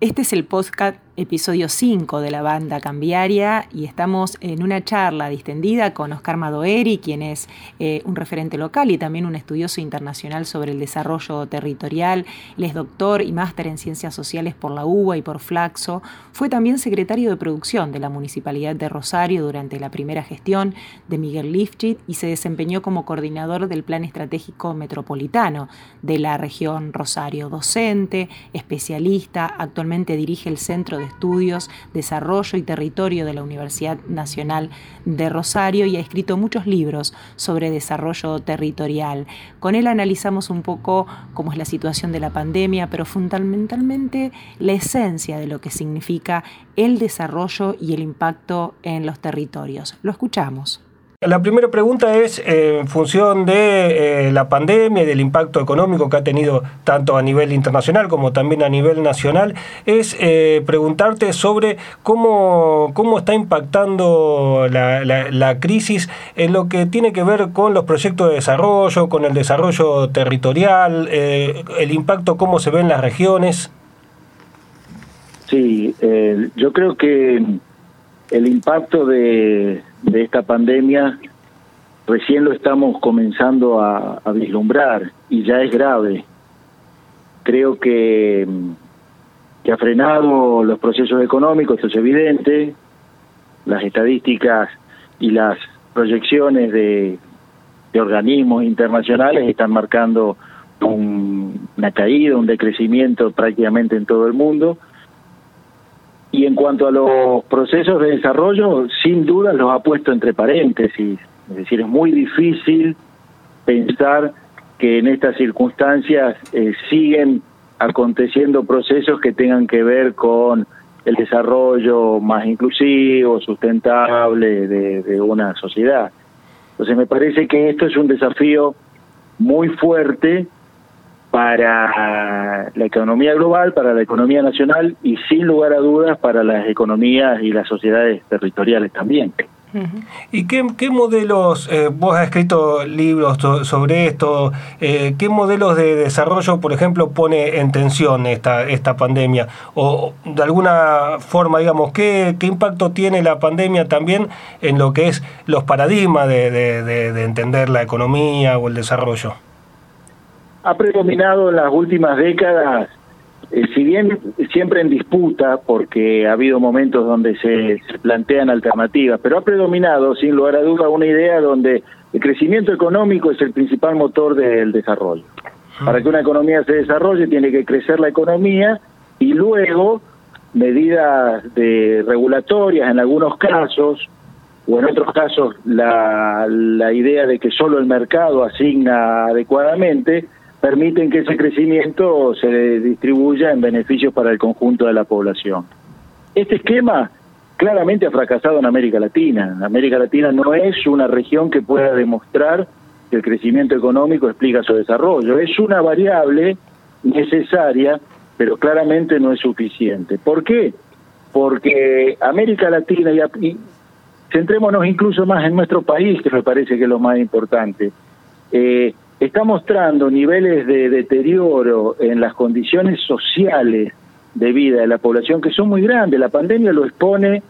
Este es el podcast episodio 5 de la banda cambiaria y estamos en una charla distendida con Oscar Madoeri, quien es eh, un referente local y también un estudioso internacional sobre el desarrollo territorial. Él es doctor y máster en ciencias sociales por la UBA y por Flaxo. Fue también secretario de producción de la Municipalidad de Rosario durante la primera gestión de Miguel Lifchit y se desempeñó como coordinador del Plan Estratégico Metropolitano de la región Rosario. Docente, especialista, actualmente dirige el Centro Estudios, Desarrollo y Territorio de la Universidad Nacional de Rosario y ha escrito muchos libros sobre desarrollo territorial. Con él analizamos un poco cómo es la situación de la pandemia, pero fundamentalmente la esencia de lo que significa el desarrollo y el impacto en los territorios. Lo escuchamos. La primera pregunta es, eh, en función de eh, la pandemia y del impacto económico que ha tenido tanto a nivel internacional como también a nivel nacional, es eh, preguntarte sobre cómo, cómo está impactando la, la, crisis en lo que tiene que ver con los proyectos de desarrollo, con el desarrollo territorial, el impacto, cómo se ve en las regiones. Sí, yo creo que el impacto de de esta pandemia recién lo estamos comenzando a, vislumbrar y ya es grave. Creo que, que ha frenado los procesos económicos, esto es evidente, las estadísticas y las proyecciones de, de organismos internacionales están marcando una caída, un decrecimiento prácticamente en todo el mundo y en cuanto a los procesos de desarrollo, sin duda los ha puesto entre paréntesis. Es decir, es muy difícil pensar que en estas circunstancias eh, siguen aconteciendo procesos que tengan que ver con el desarrollo más inclusivo, sustentable de, de una sociedad. Entonces me parece que esto es un desafío muy fuerte para la economía global, para la economía nacional y sin lugar a dudas para las economías y las sociedades territoriales también. ¿Y qué, modelos, eh, vos has escrito libros sobre esto, eh, qué modelos de desarrollo, por ejemplo, pone en tensión esta, esta pandemia? O de alguna forma, digamos, ¿qué, qué impacto tiene la pandemia también en lo que es los paradigmas de entender la economía o el desarrollo? Ha predominado en las últimas décadas, eh, si bien siempre en disputa, porque ha habido momentos donde se, plantean alternativas, pero ha predominado, sin lugar a duda, una idea donde el crecimiento económico es el principal motor del desarrollo. Para que una economía se desarrolle tiene que crecer la economía y luego medidas de regulatorias en algunos casos o en otros casos la, la idea de que solo el mercado asigna adecuadamente permiten que ese crecimiento se distribuya en beneficios para el conjunto de la población. Este esquema claramente ha fracasado en América Latina. América Latina no es una región que pueda demostrar que el crecimiento económico explica su desarrollo. Es una variable necesaria, pero claramente no es suficiente. ¿Por qué? Porque América Latina, y, centrémonos incluso más en nuestro país, que me parece que es lo más importante, eh, está mostrando niveles de deterioro en las condiciones sociales de vida de la población que son muy grandes. La pandemia lo expone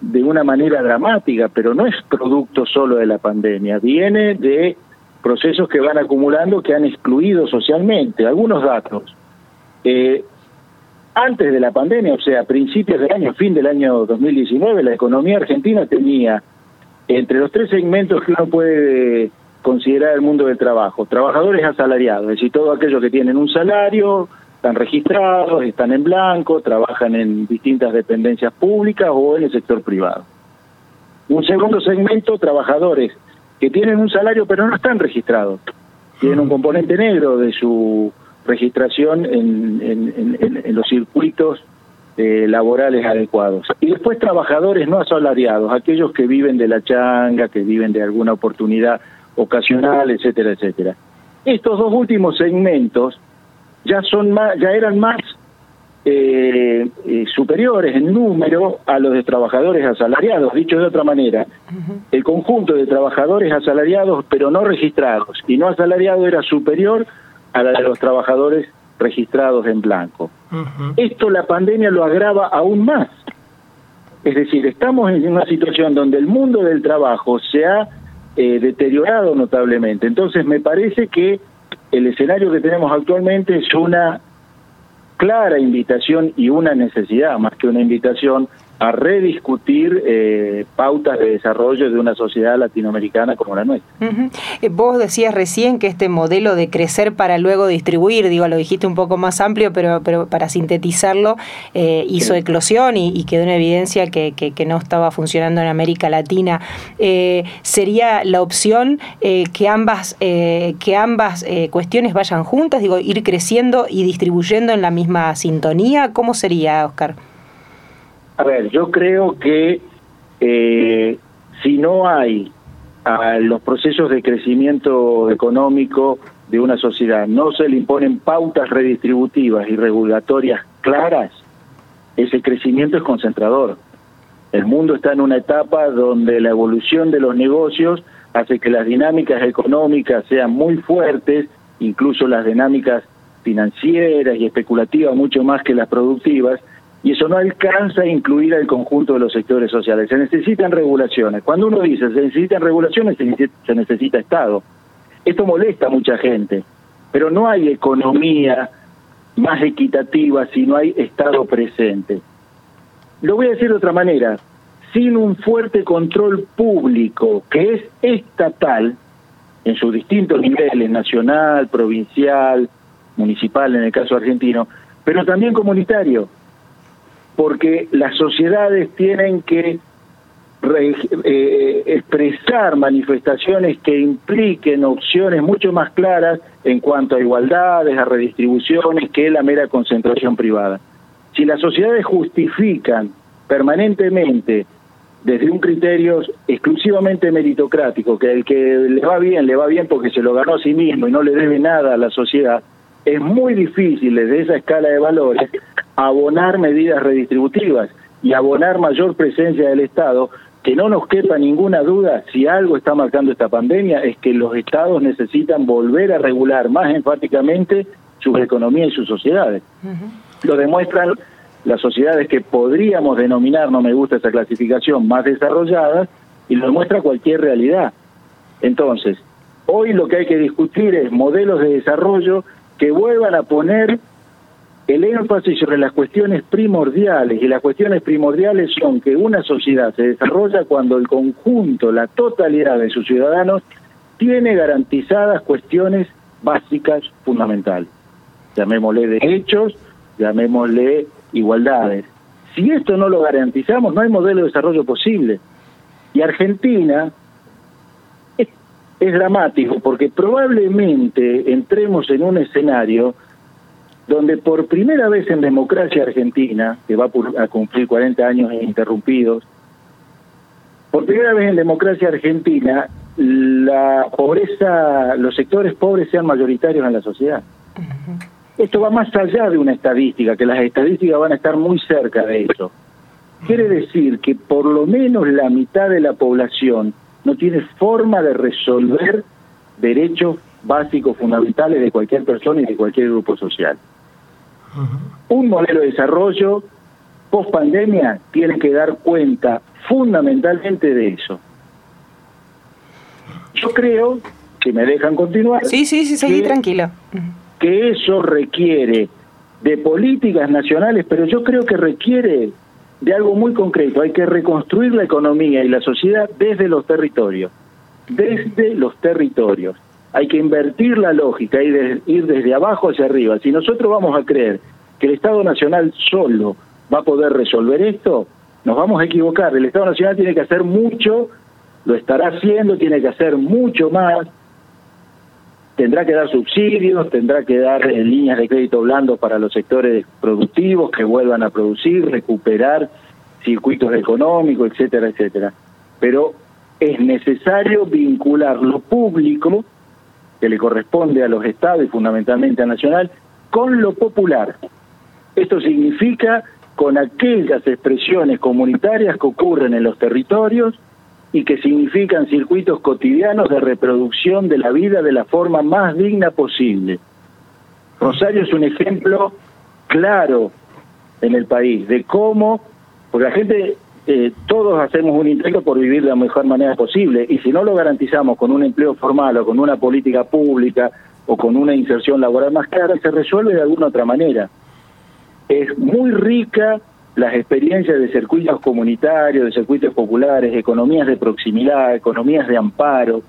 de una manera dramática, pero no es producto solo de la pandemia, viene de procesos que van acumulando que han excluido socialmente. Algunos datos. Eh, antes de la pandemia, o sea, principios del año, fin del año 2019, la economía argentina tenía entre los tres segmentos que uno puede considerar el mundo del trabajo. Trabajadores asalariados, es decir, todos aquellos que tienen un salario, están registrados, están en blanco, trabajan en distintas dependencias públicas o en el sector privado. Un segundo segmento, trabajadores que tienen un salario pero no están registrados. Tienen un componente negro de su registración en, los circuitos eh, laborales adecuados. Y después trabajadores no asalariados, aquellos que viven de la changa, que viven de alguna oportunidad ocasional, etcétera, etcétera. Estos dos últimos segmentos ya son más, ya eran más eh, eh, superiores en número a los de trabajadores asalariados. Dicho de otra manera, el conjunto de trabajadores asalariados pero no registrados y no asalariados era superior a la de los trabajadores registrados en blanco. Esto la pandemia lo agrava aún más. Es decir, estamos en una situación donde el mundo del trabajo se ha eh, deteriorado notablemente. Entonces me parece que el escenario que tenemos actualmente es una clara invitación y una necesidad, más que una invitación, a rediscutir eh, pautas de desarrollo de una sociedad latinoamericana como la nuestra. Eh, vos decías recién que este modelo de crecer para luego distribuir, digo, lo dijiste un poco más amplio, pero, pero para sintetizarlo, eh, hizo eclosión y, quedó en evidencia que, que, no estaba funcionando en América Latina. ¿Sería la opción que ambas, que ambas cuestiones vayan juntas, digo, ir creciendo y distribuyendo en la misma sintonía? ¿Cómo sería, Oscar? A ver, yo creo que eh, si no hay a los procesos de crecimiento económico de una sociedad, no se le imponen pautas redistributivas y regulatorias claras, ese crecimiento es concentrador. El mundo está en una etapa donde la evolución de los negocios hace que las dinámicas económicas sean muy fuertes, incluso las dinámicas financieras y especulativas mucho más que las productivas, y eso no alcanza a incluir al conjunto de los sectores sociales. Se necesitan regulaciones. Cuando uno dice se necesitan regulaciones, se necesita, Estado. Esto molesta a mucha gente, pero no hay economía más equitativa si no hay Estado presente. Lo voy a decir de otra manera, sin un fuerte control público que es estatal, en sus distintos niveles, nacional, provincial, municipal en el caso argentino, pero también comunitario, porque las sociedades tienen que eh, expresar manifestaciones que impliquen opciones mucho más claras en cuanto a igualdades, a redistribuciones, que la mera concentración privada. Si las sociedades justifican permanentemente desde un criterio exclusivamente meritocrático, que el que le va bien, le va bien porque se lo ganó a sí mismo y no le debe nada a la sociedad, es muy difícil desde esa escala de valores abonar medidas redistributivas y abonar mayor presencia del Estado, que no nos quepa ninguna duda, si algo está marcando esta pandemia, es que los Estados necesitan volver a regular más enfáticamente sus economías y sus sociedades. Lo demuestran las sociedades que podríamos denominar, no me gusta esa clasificación, más desarrolladas, y lo demuestra cualquier realidad. Entonces, hoy lo que hay que discutir es modelos de desarrollo que vuelvan a poner el énfasis sobre las cuestiones primordiales, y las cuestiones primordiales son que una sociedad se desarrolla cuando el conjunto, la totalidad de sus ciudadanos, tiene garantizadas cuestiones básicas fundamentales. Llamémosle derechos, llamémosle igualdades. Si esto no lo garantizamos, no hay modelo de desarrollo posible. Y Argentina es, es dramático porque probablemente entremos en un escenario donde por primera vez en democracia argentina, que va a cumplir 40 años interrumpidos, por primera vez en democracia argentina, la pobreza, los sectores pobres sean mayoritarios en la sociedad. Esto va más allá de una estadística, que las estadísticas van a estar muy cerca de eso. Quiere decir que por lo menos la mitad de la población no tiene forma de resolver derechos básicos fundamentales de cualquier persona y de cualquier grupo social. Un modelo de desarrollo post pandemia tiene que dar cuenta fundamentalmente de eso. Yo creo, que me dejan continuar. Sí, sí, sí, seguí tranquilo. Que eso requiere de políticas nacionales, pero yo creo que requiere de algo muy concreto. Hay que reconstruir la economía y la sociedad desde los territorios. Desde los territorios hay que invertir la lógica y ir desde abajo hacia arriba. Si nosotros vamos a creer que el Estado Nacional solo va a poder resolver esto, nos vamos a equivocar. El Estado Nacional tiene que hacer mucho, lo estará haciendo, tiene que hacer mucho más. Tendrá que dar subsidios, tendrá que dar eh, líneas de crédito blando para los sectores productivos que vuelvan a producir, recuperar circuitos económicos, etcétera, etcétera. Pero es necesario vincular lo público que le corresponde a los estados y fundamentalmente a Nacional, con lo popular. Esto significa con aquellas expresiones comunitarias que ocurren en los territorios y que significan circuitos cotidianos de reproducción de la vida de la forma más digna posible. Rosario es un ejemplo claro en el país de cómo, porque la gente, eh, todos hacemos un intento por vivir de la mejor manera posible, y si no lo garantizamos con un empleo formal o con una política pública o con una inserción laboral más clara, se resuelve de alguna otra manera. Es muy rica las experiencias de circuitos comunitarios, de circuitos populares, economías de proximidad, economías de amparo,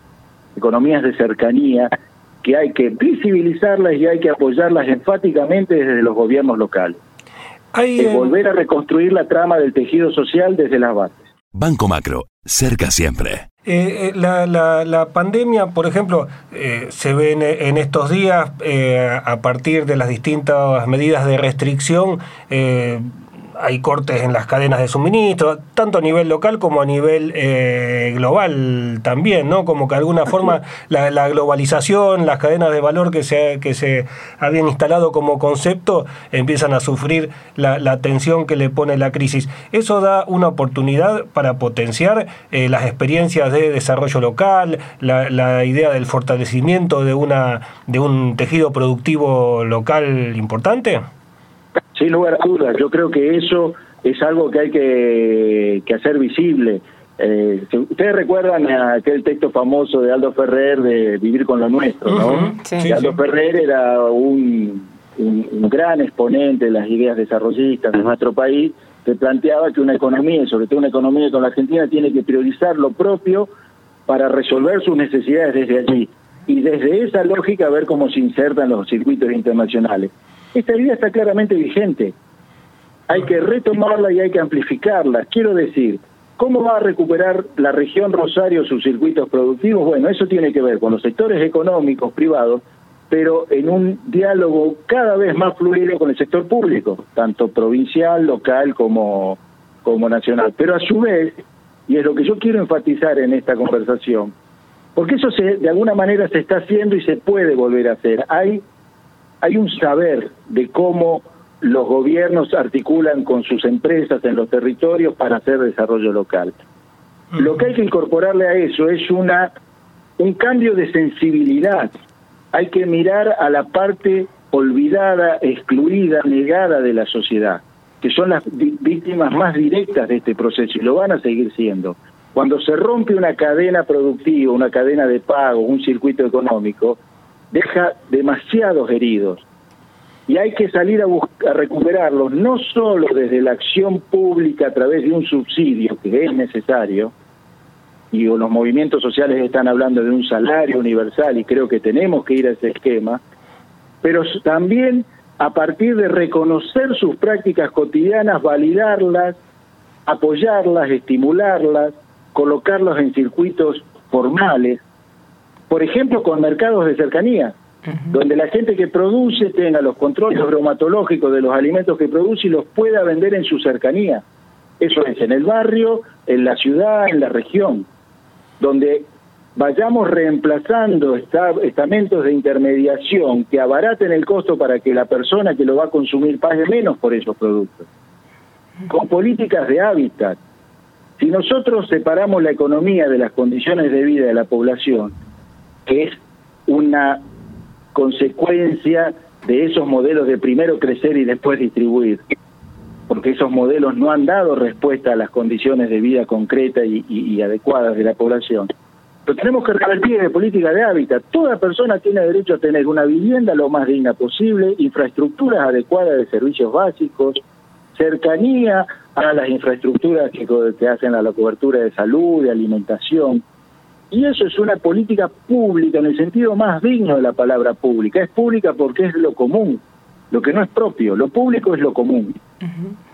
economías de cercanía, que hay que visibilizarlas y hay que apoyarlas enfáticamente desde los gobiernos locales. Hay, eh, volver a reconstruir la trama del tejido social desde las bases. Banco Macro, cerca siempre. Eh, eh, la, la, pandemia, por ejemplo, se ve en, estos días a partir de las distintas medidas de restricción hay cortes en las cadenas de suministro, tanto a nivel local como a nivel eh, global también, ¿no? Como que de alguna forma la, globalización, las cadenas de valor que se, que se habían instalado como concepto empiezan a sufrir la, la tensión que le pone la crisis. Eso da una oportunidad para potenciar eh, las experiencias de desarrollo local, la, la idea del fortalecimiento de, una, de un tejido productivo local importante. Sin lugar a dudas, yo creo que eso es algo que hay que, hacer visible. Eh, ustedes recuerdan aquel texto famoso de Aldo Ferrer de Vivir con lo nuestro, ¿no? Aldo Ferrer era un, un, gran exponente de las ideas desarrollistas de nuestro país, que planteaba que una economía, y sobre todo una economía con la Argentina, tiene que priorizar lo propio para resolver sus necesidades desde allí. Y desde esa lógica ver cómo se insertan los circuitos internacionales. Esta idea está claramente vigente. Hay que retomarla y hay que amplificarla. Quiero decir, ¿cómo va a recuperar la región Rosario sus circuitos productivos? Bueno, eso tiene que ver con los sectores económicos privados, pero en un diálogo cada vez más fluido con el sector público, tanto provincial, local como, como nacional. Pero a su vez, y es lo que yo quiero enfatizar en esta conversación, porque eso se, de alguna manera se está haciendo y se puede volver a hacer. Hay hay un saber de cómo los gobiernos articulan con sus empresas en los territorios para hacer desarrollo local. Lo que hay que incorporarle a eso es una un cambio de sensibilidad. Hay que mirar a la parte olvidada, excluida, negada de la sociedad, que son las víctimas más directas de este proceso y lo van a seguir siendo. Cuando se rompe una cadena productiva, una cadena de pago, un circuito económico, deja demasiados heridos. Y hay que salir a, buscar, a recuperarlos, no solo desde la acción pública a través de un subsidio que es necesario, y los movimientos sociales están hablando de un salario universal y creo que tenemos que ir a ese esquema, pero también a partir de reconocer sus prácticas cotidianas, validarlas, apoyarlas, estimularlas, colocarlos en circuitos formales, por ejemplo, con mercados de cercanía, donde la gente que produce tenga los controles bromatológicos de los alimentos que produce y los pueda vender en su cercanía. Eso es en el barrio, en la ciudad, en la región, donde vayamos reemplazando estamentos de intermediación que abaraten el costo para que la persona que lo va a consumir pague menos por esos productos. Con políticas de hábitat. Si nosotros separamos la economía de las condiciones de vida de la población, es una consecuencia de esos modelos de primero crecer y después distribuir, porque esos modelos no han dado respuesta a las condiciones de vida concretas y, adecuadas de la población. Pero tenemos que revertir de política de hábitat. Toda persona tiene derecho a tener una vivienda lo más digna posible, infraestructuras adecuadas de servicios básicos, cercanía a las infraestructuras que, que hacen a la cobertura de salud, de alimentación, y eso es una política pública en el sentido más digno de la palabra pública. Es pública porque es lo común, lo que no es propio. Lo público es lo común.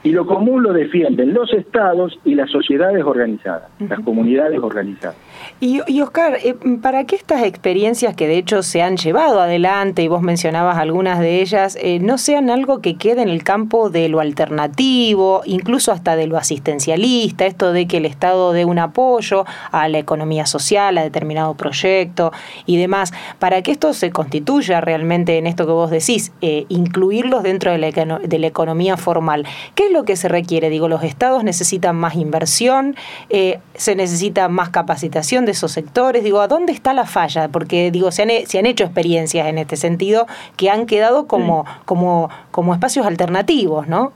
Y lo común lo defienden los estados y las sociedades organizadas, las comunidades organizadas. Y, Oscar, eh, para que estas experiencias que de hecho se han llevado adelante, y vos mencionabas algunas de ellas, eh, no sean algo que quede en el campo de lo alternativo, incluso hasta de lo asistencialista, esto de que el Estado dé un apoyo a la economía social, a determinado proyecto y demás, para que esto se constituya realmente en esto que vos decís, eh, incluirlos dentro de la, de la economía formal. ¿Qué es lo que se requiere? Digo, los estados necesitan más inversión, se necesita más capacitación de esos sectores. Digo, ¿a dónde está la falla? Porque digo, se han, se han hecho experiencias en este sentido que han quedado como, como, como espacios alternativos, ¿no?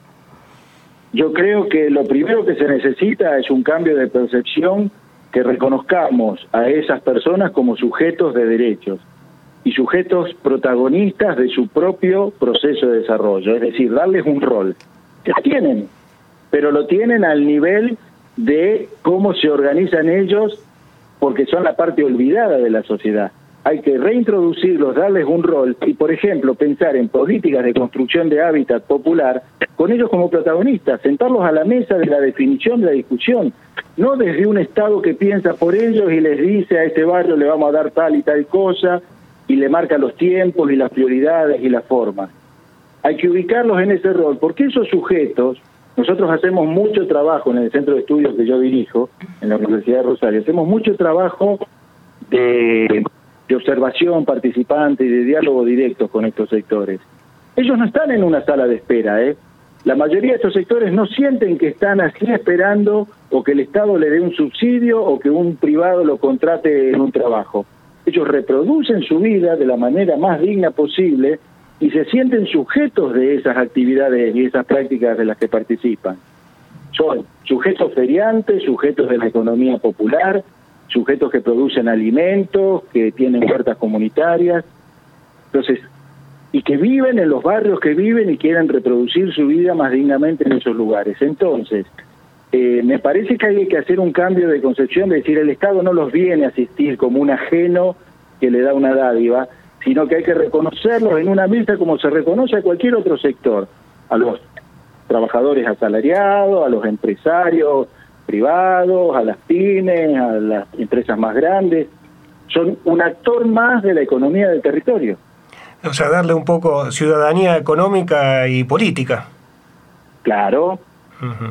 Yo creo que lo primero que se necesita es un cambio de percepción que reconozcamos a esas personas como sujetos de derechos y sujetos protagonistas de su propio proceso de desarrollo, es decir, darles un rol. Que tienen, pero lo tienen al nivel de cómo se organizan ellos porque son la parte olvidada de la sociedad hay que reintroducirlos, darles un rol y, por ejemplo, pensar en políticas de construcción de hábitat popular con ellos como protagonistas, sentarlos a la mesa de la definición, de la discusión, no desde un Estado que piensa por ellos y les dice a este barrio le vamos a dar tal y tal cosa y le marca los tiempos y las prioridades y las formas. Hay que ubicarlos en ese rol, porque esos sujetos, nosotros hacemos mucho trabajo en el centro de estudios que yo dirijo, en la Universidad de Rosario, hacemos mucho trabajo de observación participante y de diálogo directo con estos sectores. Ellos no están en una sala de espera, ¿eh? La mayoría de estos sectores no sienten que están así esperando o que el Estado le dé un subsidio o que un privado lo contrate en un trabajo. Ellos reproducen su vida de la manera más digna posible y se sienten sujetos de esas actividades y esas prácticas de las que participan. Son sujetos feriantes, sujetos de la economía popular, sujetos que producen alimentos, que tienen huertas comunitarias, entonces, y que viven en los barrios que viven y quieren reproducir su vida más dignamente en esos lugares. Entonces, eh, me parece que hay que hacer un cambio de concepción, de decir, el Estado no los viene a asistir como un ajeno que le da una dádiva, sino que hay que reconocerlos en una mesa como se reconoce a cualquier otro sector, a los trabajadores asalariados, a los empresarios, privados, a las pymes, a las empresas más grandes. Son un actor más de la economía del territorio. O sea, darle un poco ciudadanía económica y política. Claro,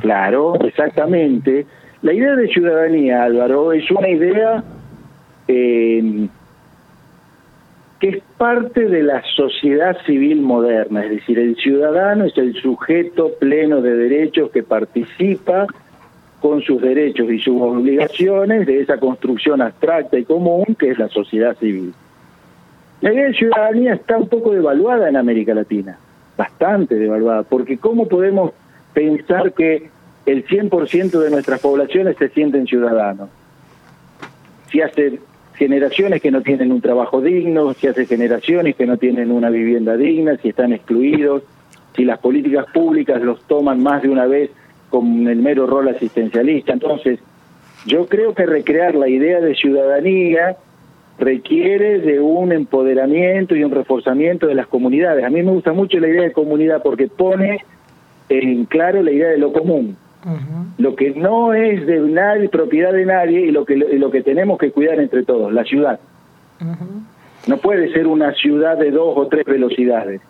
claro, exactamente. La idea de ciudadanía, Álvaro, es una idea eh, que es parte de la sociedad civil moderna, es decir, el ciudadano es el sujeto pleno de derechos que participa con sus derechos y sus obligaciones de esa construcción abstracta y común que es la sociedad civil. La idea de ciudadanía está un poco devaluada en América Latina, bastante devaluada, porque ¿cómo podemos pensar que el 100% de nuestras poblaciones se sienten ciudadanos? Si hace generaciones que no tienen un trabajo digno, si hace generaciones que no tienen una vivienda digna, si están excluidos, si las políticas públicas los toman más de una vez con el mero rol asistencialista. Entonces, yo creo que recrear la idea de ciudadanía requiere de un empoderamiento y un reforzamiento de las comunidades. A mí me gusta mucho la idea de comunidad porque pone en claro la idea de lo común. Lo que no es de nadie, propiedad de nadie y lo que, lo que tenemos que cuidar entre todos, la ciudad. No puede ser una ciudad de dos o tres velocidades.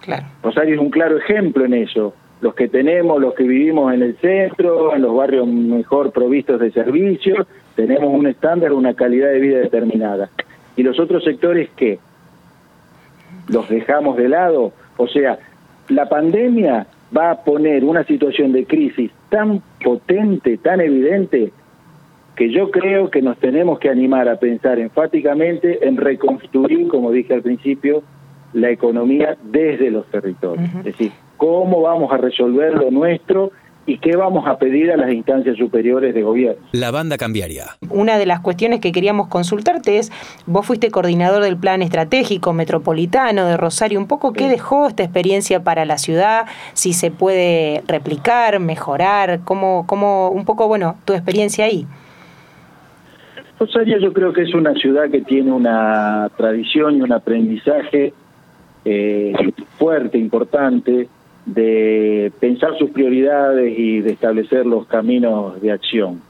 Claro. Rosario es un claro ejemplo en eso los que tenemos, los que vivimos en el centro, en los barrios mejor provistos de servicios, tenemos un estándar, una calidad de vida determinada. ¿Y los otros sectores qué? ¿Los dejamos de lado? O sea, la pandemia va a poner una situación de crisis tan potente, tan evidente, que yo creo que nos tenemos que animar a pensar enfáticamente en reconstruir, como dije al principio, la economía desde los territorios. Es decir, cómo vamos a resolver lo nuestro y qué vamos a pedir a las instancias superiores de gobierno. La banda cambiaria. Una de las cuestiones que queríamos consultarte es, vos fuiste coordinador del Plan Estratégico Metropolitano de Rosario, un poco qué dejó esta experiencia para la ciudad, si se puede replicar, mejorar, cómo, cómo un poco, bueno, tu experiencia ahí. Rosario yo creo que es una ciudad que tiene una tradición y un aprendizaje eh, fuerte, importante, de pensar sus prioridades y de establecer los caminos de acción.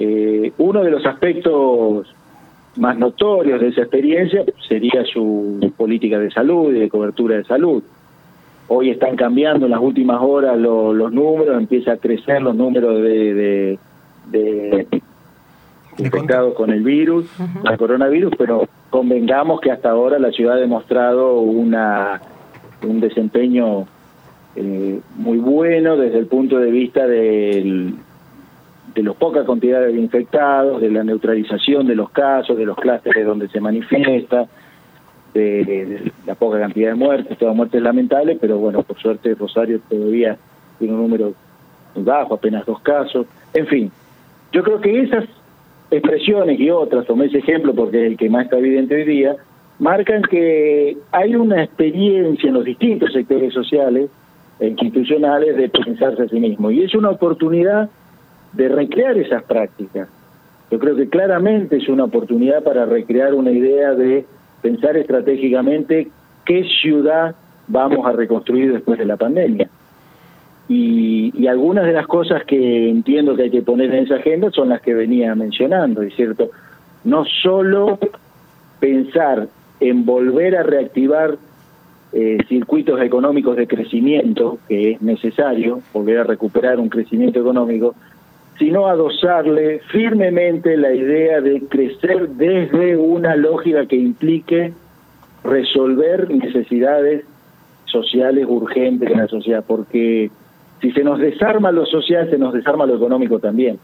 Eh, uno de los aspectos más notorios de esa experiencia sería su política de salud y de cobertura de salud. Hoy están cambiando en las últimas horas los números, empieza a crecer los números de, de, infectados con el virus, el coronavirus, pero convengamos que hasta ahora la ciudad ha demostrado una un desempeño eh, muy bueno desde el punto de vista del, de los pocas cantidades de infectados, de la neutralización de los casos, de los clústeres donde se manifiesta, de, la poca cantidad de muertes, todas muertes lamentables, pero bueno, por suerte Rosario todavía tiene un número muy bajo, apenas dos casos. En fin, yo creo que esas expresiones y otras, tomé ese ejemplo porque es el que más está evidente hoy día, marcan que hay una experiencia en los distintos sectores sociales institucionales de pensarse a sí mismo. Y es una oportunidad de recrear esas prácticas. Yo creo que claramente es una oportunidad para recrear una idea de pensar estratégicamente qué ciudad vamos a reconstruir después de la pandemia. Y, algunas de las cosas que entiendo que hay que poner en esa agenda son las que venía mencionando, ¿es cierto? No solo pensar en volver a reactivar eh, circuitos económicos de crecimiento, que es necesario, volver a recuperar un crecimiento económico, sino adosarle firmemente la idea de crecer desde una lógica que implique resolver necesidades sociales urgentes de la sociedad, porque si se nos desarma lo social, se nos desarma lo económico también.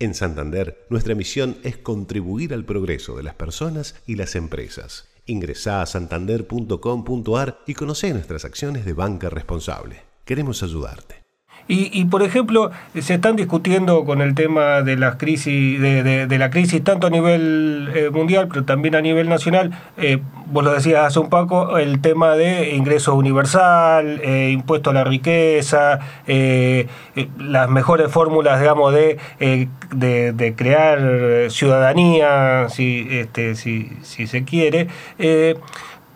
En Santander, nuestra misión es contribuir al progreso de las personas y las empresas. Ingresá a santander.com.ar y conoce nuestras acciones de banca responsable. Queremos ayudarte. Y, por ejemplo, se están discutiendo con el tema de la crisis, de, de, la crisis tanto a nivel eh, mundial, pero también a nivel nacional. Eh, vos lo decías hace un poco, el tema de ingreso universal, eh, impuesto a la riqueza, las mejores fórmulas, digamos, de, de, crear ciudadanía, si, este, si, si se quiere.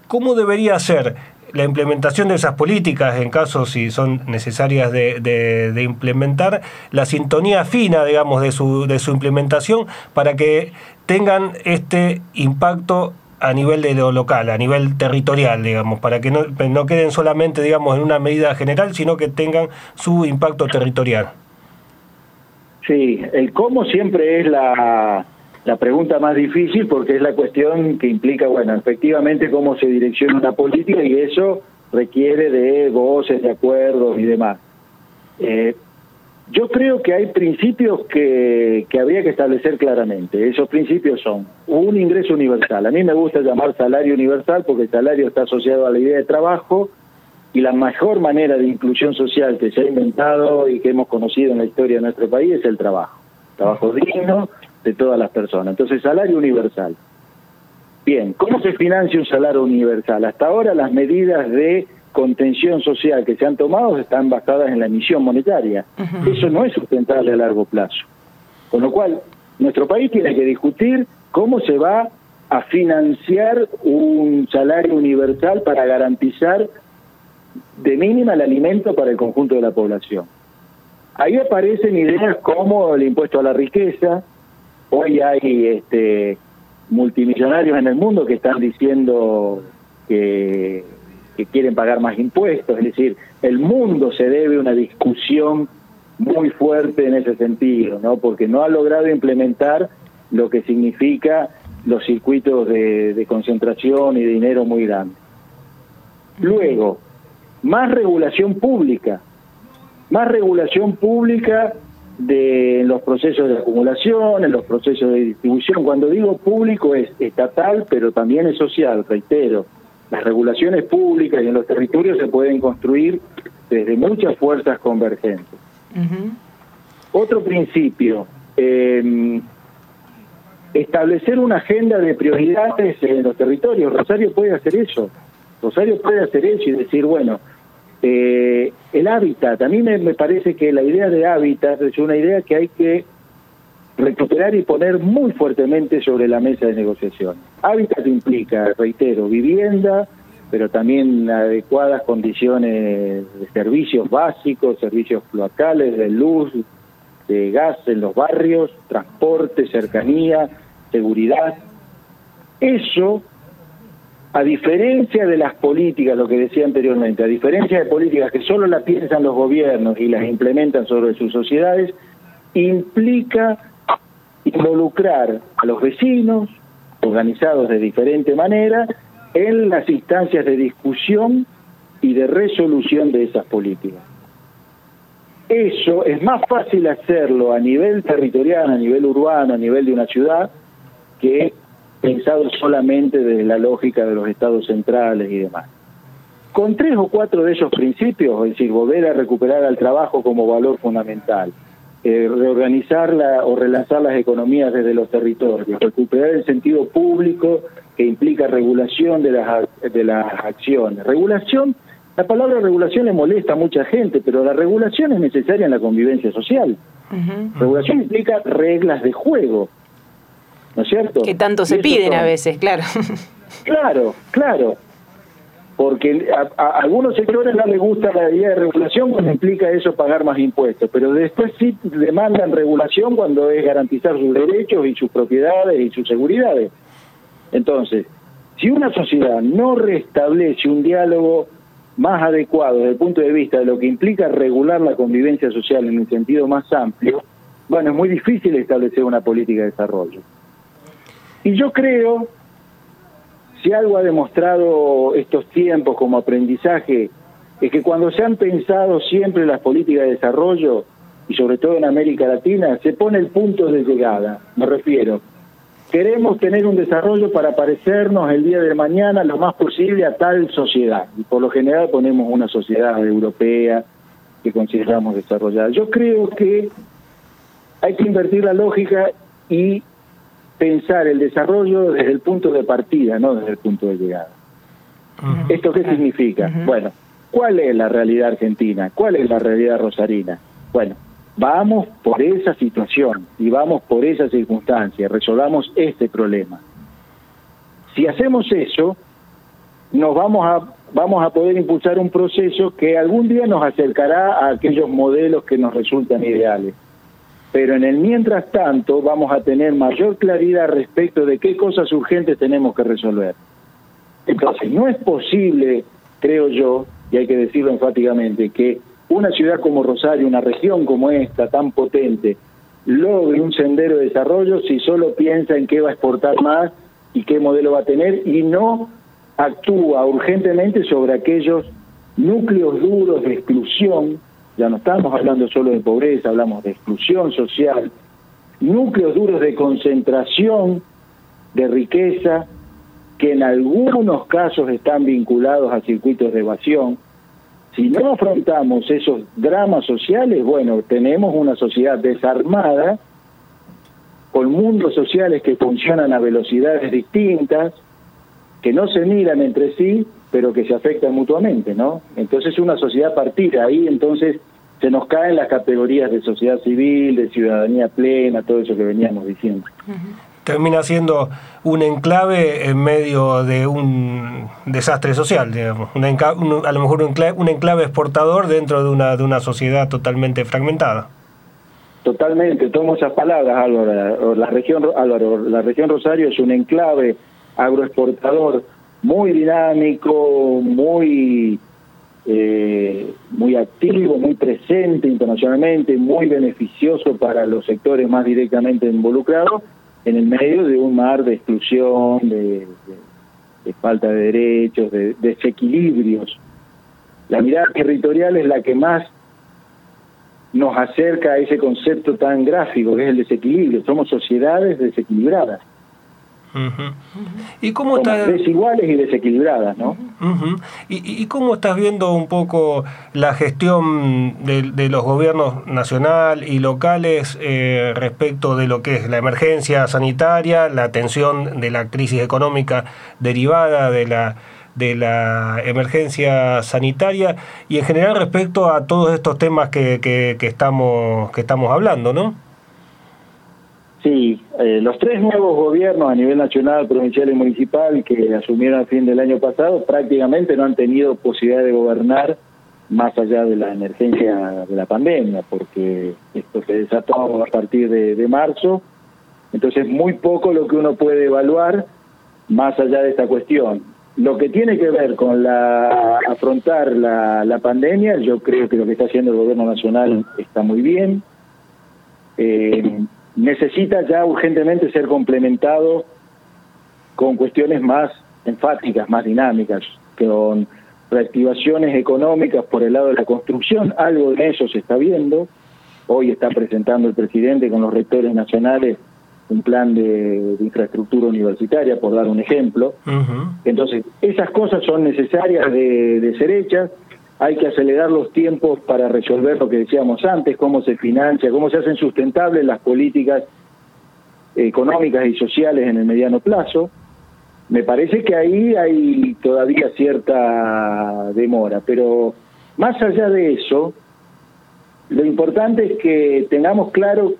¿Cómo debería ser? La implementación de esas políticas, en caso si son necesarias de, de, implementar, la sintonía fina, digamos, de su, de su implementación para que tengan este impacto a nivel de lo local, a nivel territorial, digamos, para que no, no queden solamente, digamos, en una medida general, sino que tengan su impacto territorial. Sí, el cómo siempre es la, la pregunta más difícil porque es la cuestión que implica, bueno, efectivamente cómo se direcciona una política y eso requiere de voces, de acuerdos y demás. Eh, yo creo que hay principios que, que habría que establecer claramente. Esos principios son un ingreso universal. A mí me gusta llamar salario universal porque el salario está asociado a la idea de trabajo y la mejor manera de inclusión social que se ha inventado y que hemos conocido en la historia de nuestro país es el trabajo. Trabajo digno, de todas las personas. Entonces, salario universal. Bien, ¿cómo se financia un salario universal? Hasta ahora las medidas de contención social que se han tomado están basadas en la emisión monetaria. Eso no es sustentable a largo plazo. Con lo cual, nuestro país tiene que discutir cómo se va a financiar un salario universal para garantizar de mínima el alimento para el conjunto de la población. Ahí aparecen ideas como el impuesto a la riqueza, Hoy hay este, multimillonarios en el mundo que están diciendo que, quieren pagar más impuestos, es decir, el mundo se debe una discusión muy fuerte en ese sentido, ¿no? Porque no ha logrado implementar lo que significa los circuitos de, de concentración y de dinero muy grandes. Luego, más regulación pública, más regulación pública de los procesos de acumulación, en los procesos de distribución. Cuando digo público es estatal, pero también es social, reitero. Las regulaciones públicas y en los territorios se pueden construir desde muchas fuerzas convergentes. Otro principio, eh, establecer una agenda de prioridades en los territorios. Rosario puede hacer eso. Rosario puede hacer eso y decir, bueno, eh, el hábitat, a mí me, parece que la idea de hábitat es una idea que hay que recuperar y poner muy fuertemente sobre la mesa de negociación. Hábitat implica, reitero, vivienda, pero también adecuadas condiciones de servicios básicos, servicios cloacales, de luz, de gas en los barrios, transporte, cercanía, seguridad. Eso a diferencia de las políticas, lo que decía anteriormente, a diferencia de políticas que solo las piensan los gobiernos y las implementan sobre sus sociedades, implica involucrar a los vecinos, organizados de diferente manera, en las instancias de discusión y de resolución de esas políticas. Eso es más fácil hacerlo a nivel territorial, a nivel urbano, a nivel de una ciudad, que pensado solamente desde la lógica de los estados centrales y demás. Con tres o cuatro de esos principios, es decir, volver a recuperar al trabajo como valor fundamental, eh, reorganizar o relanzar las economías desde los territorios, recuperar el sentido público que implica regulación de las, de las acciones. Regulación, la palabra regulación le molesta a mucha gente, pero la regulación es necesaria en la convivencia social. Regulación implica reglas de juego, ¿no es cierto? Que tanto se piden a veces, claro. Claro, claro porque a, algunos sectores no les gusta la idea de regulación cuando implica eso pagar más impuestos, pero después sí demandan regulación cuando es garantizar sus derechos y sus propiedades y sus seguridades. Entonces, si una sociedad no restablece un diálogo más adecuado desde el punto de vista de lo que implica regular la convivencia social en un sentido más amplio, bueno, es muy difícil establecer una política de desarrollo. Y yo creo si algo ha demostrado estos tiempos como aprendizaje, es que cuando se han pensado siempre las políticas de desarrollo, y sobre todo en América Latina, se pone el punto de llegada, me refiero. Queremos tener un desarrollo para parecernos el día de mañana lo más posible a tal sociedad. Y por lo general ponemos una sociedad europea que consideramos desarrollada. Yo creo que hay que invertir la lógica y pensar el desarrollo desde el punto de partida, no desde el punto de llegada. ¿Esto qué significa? Bueno, ¿cuál es la realidad argentina? ¿Cuál es la realidad rosarina? Bueno, vamos por esa situación y vamos por esa circunstancia, resolvamos este problema. Si hacemos eso, nos vamos a vamos a poder impulsar un proceso que algún día nos acercará a aquellos modelos que nos resultan ideales pero en el mientras tanto vamos a tener mayor claridad respecto de qué cosas urgentes tenemos que resolver. Entonces, no es posible, creo yo, y hay que decirlo enfáticamente, que una ciudad como Rosario, una región como esta, tan potente, logre un sendero de desarrollo si solo piensa en qué va a exportar más y qué modelo va a tener y no actúa urgentemente sobre aquellos núcleos duros de exclusión ya no estamos hablando solo de pobreza, hablamos de exclusión social, núcleos duros de concentración de riqueza que en algunos casos están vinculados a circuitos de evasión. Si no afrontamos esos dramas sociales, bueno, tenemos una sociedad desarmada, con mundos sociales que funcionan a velocidades distintas, que no se miran entre sí pero que se afectan mutuamente, ¿no? Entonces es una sociedad partida, ahí entonces se nos caen las categorías de sociedad civil, de ciudadanía plena, todo eso que veníamos diciendo. Termina siendo un enclave en medio de un desastre social, digamos, a lo mejor un enclave, exportador dentro de una, de una sociedad totalmente fragmentada. Totalmente, tomo esas palabras, Álvaro. La región, Álvaro, la región Rosario es un enclave agroexportador muy dinámico, muy, eh, muy activo, muy presente internacionalmente, muy beneficioso para los sectores más directamente involucrados, en el medio de un mar de exclusión, de, falta de derechos, de desequilibrios. La mirada territorial es la que más nos acerca a ese concepto tan gráfico que es el desequilibrio. Somos sociedades desequilibradas. ¿Y cómo desiguales y desequilibradas, ¿no? ¿Y, cómo estás viendo un poco la gestión de, los gobiernos nacional y locales eh, respecto de lo que es la emergencia sanitaria, la atención de la crisis económica derivada de la de la emergencia sanitaria y en general respecto a todos estos temas que, que, que estamos que estamos hablando, ¿no? Sí, eh, los tres nuevos gobiernos a nivel nacional, provincial y municipal que asumieron a fin del año pasado prácticamente no han tenido posibilidad de gobernar más allá de la emergencia de la pandemia, porque esto se desató a partir de, marzo, entonces muy poco lo que uno puede evaluar más allá de esta cuestión. Lo que tiene que ver con la afrontar la, la pandemia, yo creo que lo que está haciendo el gobierno nacional está muy bien. Eh, necesita ya urgentemente ser complementado con cuestiones más enfáticas, más dinámicas, con reactivaciones económicas por el lado de la construcción, algo de eso se está viendo. Hoy está presentando el presidente con los rectores nacionales un plan de, infraestructura universitaria, por dar un ejemplo. Entonces, esas cosas son necesarias de, ser hechas. Hay que acelerar los tiempos para resolver lo que decíamos antes, cómo se financia, cómo se hacen sustentables las políticas económicas y sociales en el mediano plazo. Me parece que ahí hay todavía cierta demora, pero más allá de eso, lo importante es que tengamos claro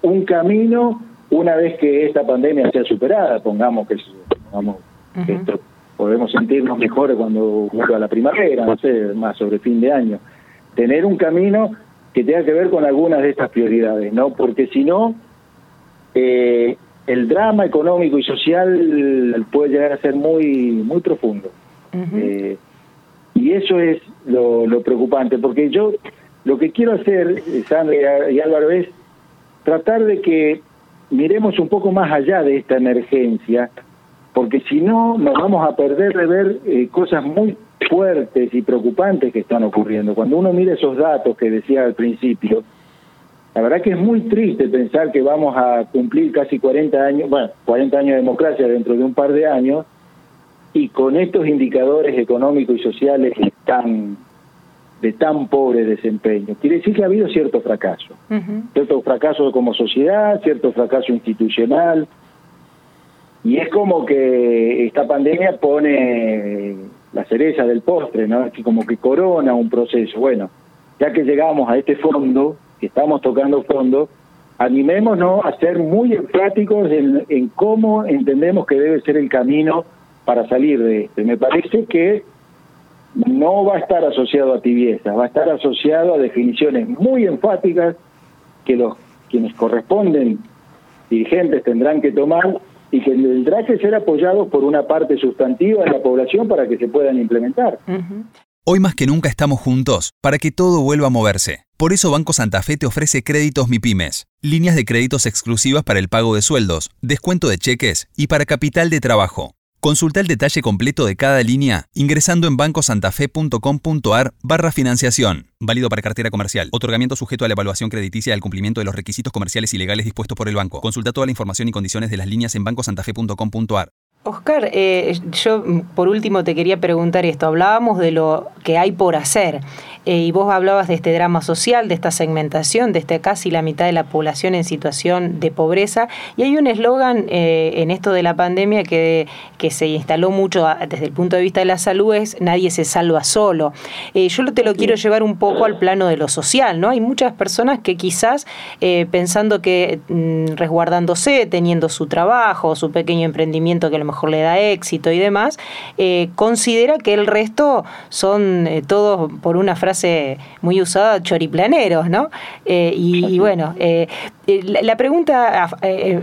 un camino una vez que esta pandemia sea superada, pongamos que, esto, podemos sentirnos mejores cuando vuelva la primavera, no sé, más sobre fin de año, tener un camino que tenga que ver con algunas de estas prioridades, ¿no? Porque si no, eh, el drama económico y social puede llegar a ser muy, muy profundo. Eh, y eso es lo, lo, preocupante, porque yo lo que quiero hacer, Sandra y Álvaro, es tratar de que miremos un poco más allá de esta emergencia, porque si no nos vamos a perder de ver eh, cosas muy fuertes y preocupantes que están ocurriendo. Cuando uno mira esos datos que decía al principio, la verdad que es muy triste pensar que vamos a cumplir casi 40 años, bueno, 40 años de democracia dentro de un par de años, y con estos indicadores económicos y sociales tan de tan pobre desempeño. Quiere decir que ha habido cierto fracaso, cierto fracaso como sociedad, cierto fracaso institucional, y es como que esta pandemia pone la cereza del postre, ¿no? Es como que corona un proceso. Bueno, ya que llegamos a este fondo, que estamos tocando fondo, animémonos a ser muy enfáticos en, en cómo entendemos que debe ser el camino para salir de este. Me parece que no va a estar asociado a tibieza, va a estar asociado a definiciones muy enfáticas que los quienes corresponden dirigentes tendrán que tomar y que tendrá que ser apoyados por una parte sustantiva de la población para que se puedan implementar. Hoy más que nunca estamos juntos para que todo vuelva a moverse. Por eso Banco Santa Fe te ofrece créditos MIPIMES, líneas de créditos exclusivas para el pago de sueldos, descuento de cheques y para capital de trabajo. Consulta el detalle completo de cada línea ingresando en bancosantafe.com.ar barra financiación. Válido para cartera comercial. Otorgamiento sujeto a la evaluación crediticia al cumplimiento de los requisitos comerciales y legales dispuestos por el banco. Consulta toda la información y condiciones de las líneas en bancosantafe.com.ar. Oscar, eh, yo por último te quería preguntar esto. Hablábamos de lo que hay por hacer eh, y vos hablabas de este drama social, de esta segmentación, de este casi la mitad de la población en situación de pobreza. Y hay un eslogan eh, en esto de la pandemia que, que se instaló mucho desde el punto de vista de la salud es nadie se salva solo. yo te lo quiero llevar un poco al plano de lo social, ¿no? Hay muchas personas que quizás pensando que mm, resguardándose, teniendo su trabajo, su pequeño emprendimiento que lo mejor le da éxito y demás, eh, considera que el resto son eh, todos, por una frase muy usada, choriplaneros, ¿no? Eh, y, bueno, la, la, pregunta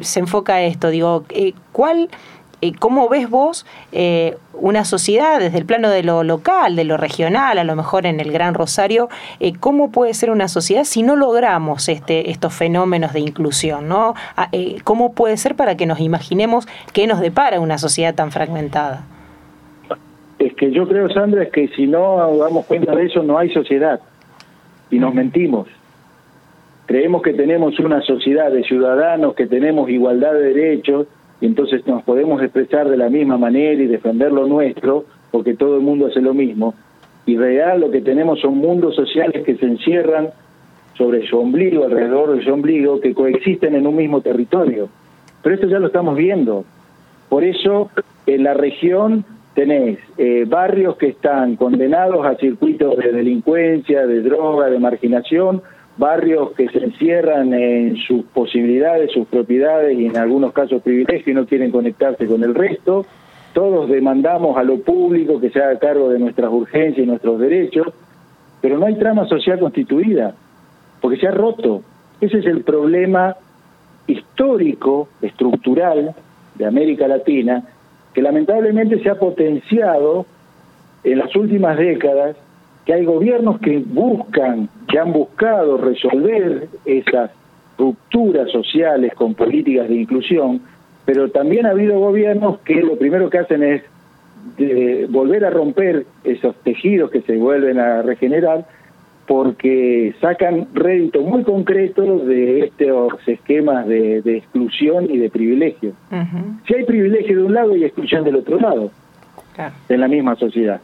se enfoca a esto, digo, ¿cuál... ¿Cómo ves vos eh, una sociedad desde el plano de lo local, de lo regional, a lo mejor en el Gran Rosario? Eh, ¿Cómo puede ser una sociedad si no logramos este, estos fenómenos de inclusión? ¿no? Ah, eh, ¿Cómo puede ser para que nos imaginemos qué nos depara una sociedad tan fragmentada? Es que yo creo, Sandra, es que si no damos cuenta de eso, no hay sociedad. Y nos mentimos. Creemos que tenemos una sociedad de ciudadanos, que tenemos igualdad de derechos, y entonces nos podemos expresar de la misma manera y defender lo nuestro, porque todo el mundo hace lo mismo. Y real lo que tenemos son mundos sociales que se encierran sobre su ombligo, alrededor de su ombligo, que coexisten en un mismo territorio. Pero esto ya lo estamos viendo. Por eso en la región tenés eh, barrios que están condenados a circuitos de delincuencia, de droga, de marginación, barrios que se encierran en sus posibilidades, sus propiedades y en algunos casos privilegios y no quieren conectarse con el resto. Todos demandamos a lo público que se haga cargo de nuestras urgencias y nuestros derechos, pero no hay trama social constituida, porque se ha roto. Ese es el problema histórico, estructural de América Latina, que lamentablemente se ha potenciado en las últimas décadas que hay gobiernos que buscan, que han buscado resolver esas rupturas sociales con políticas de inclusión, pero también ha habido gobiernos que lo primero que hacen es de volver a romper esos tejidos que se vuelven a regenerar porque sacan rédito muy concreto de estos esquemas de, exclusión y de privilegio. Si hay privilegio de un lado y exclusión del otro lado, en la misma sociedad.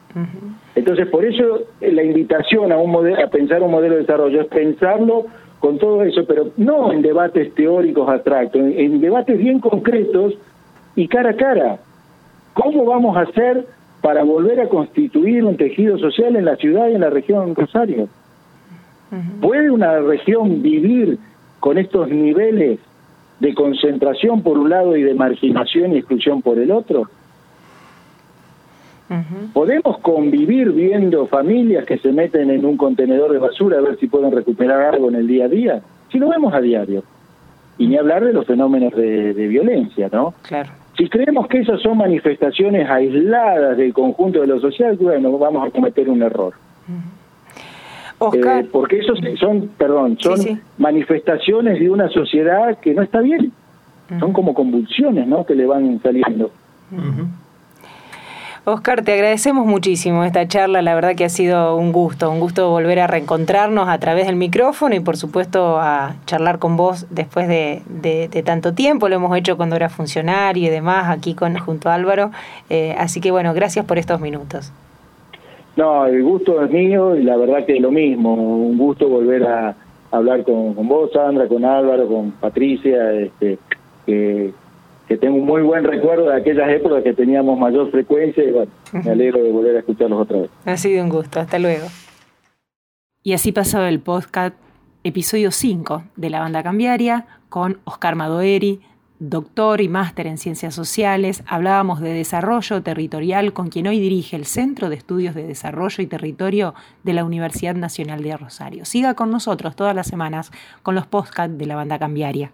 Entonces, por eso eh, la invitación a, un modelo, a pensar un modelo de desarrollo es pensarlo con todo eso, pero no en debates teóricos abstractos, en debates bien concretos y cara a cara. ¿Cómo vamos a hacer para volver a constituir un tejido social en la ciudad y en la región Rosario? ¿Puede una región vivir con estos niveles de concentración por un lado y de marginación y exclusión por el otro? ¿Podemos convivir viendo familias que se meten en un contenedor de basura a ver si pueden recuperar algo en el día a día? Si lo vemos a diario. Y ni hablar de los fenómenos de, violencia, ¿no? Claro. Si creemos que esas son manifestaciones aisladas del conjunto de lo social, bueno, vamos a cometer un error. Eh, porque esos son, perdón, son manifestaciones de una sociedad que no está bien. Son como convulsiones, ¿no? Que le van saliendo. Oscar, te agradecemos muchísimo esta charla, la verdad que ha sido un gusto, un gusto volver a reencontrarnos a través del micrófono y por supuesto a charlar con vos después de, tanto tiempo, lo hemos hecho cuando era funcionario y demás aquí con, junto a Álvaro, eh, así que bueno, gracias por estos minutos. No, el gusto es mío y la verdad que es lo mismo, un gusto volver a hablar con, vos, Sandra, con Álvaro, con Patricia, este, que, tengo un muy buen recuerdo de aquellas épocas que teníamos mayor frecuencia y bueno, me alegro de volver a escucharlos otra vez. Ha sido un gusto, hasta luego. Y así pasó el podcast episodio 5 de la banda cambiaria con Oscar Madoeri, doctor y máster en ciencias sociales, hablábamos de desarrollo territorial con quien hoy dirige el Centro de Estudios de Desarrollo y Territorio de la Universidad Nacional de Rosario. Siga con nosotros todas las semanas con los podcasts de la banda cambiaria.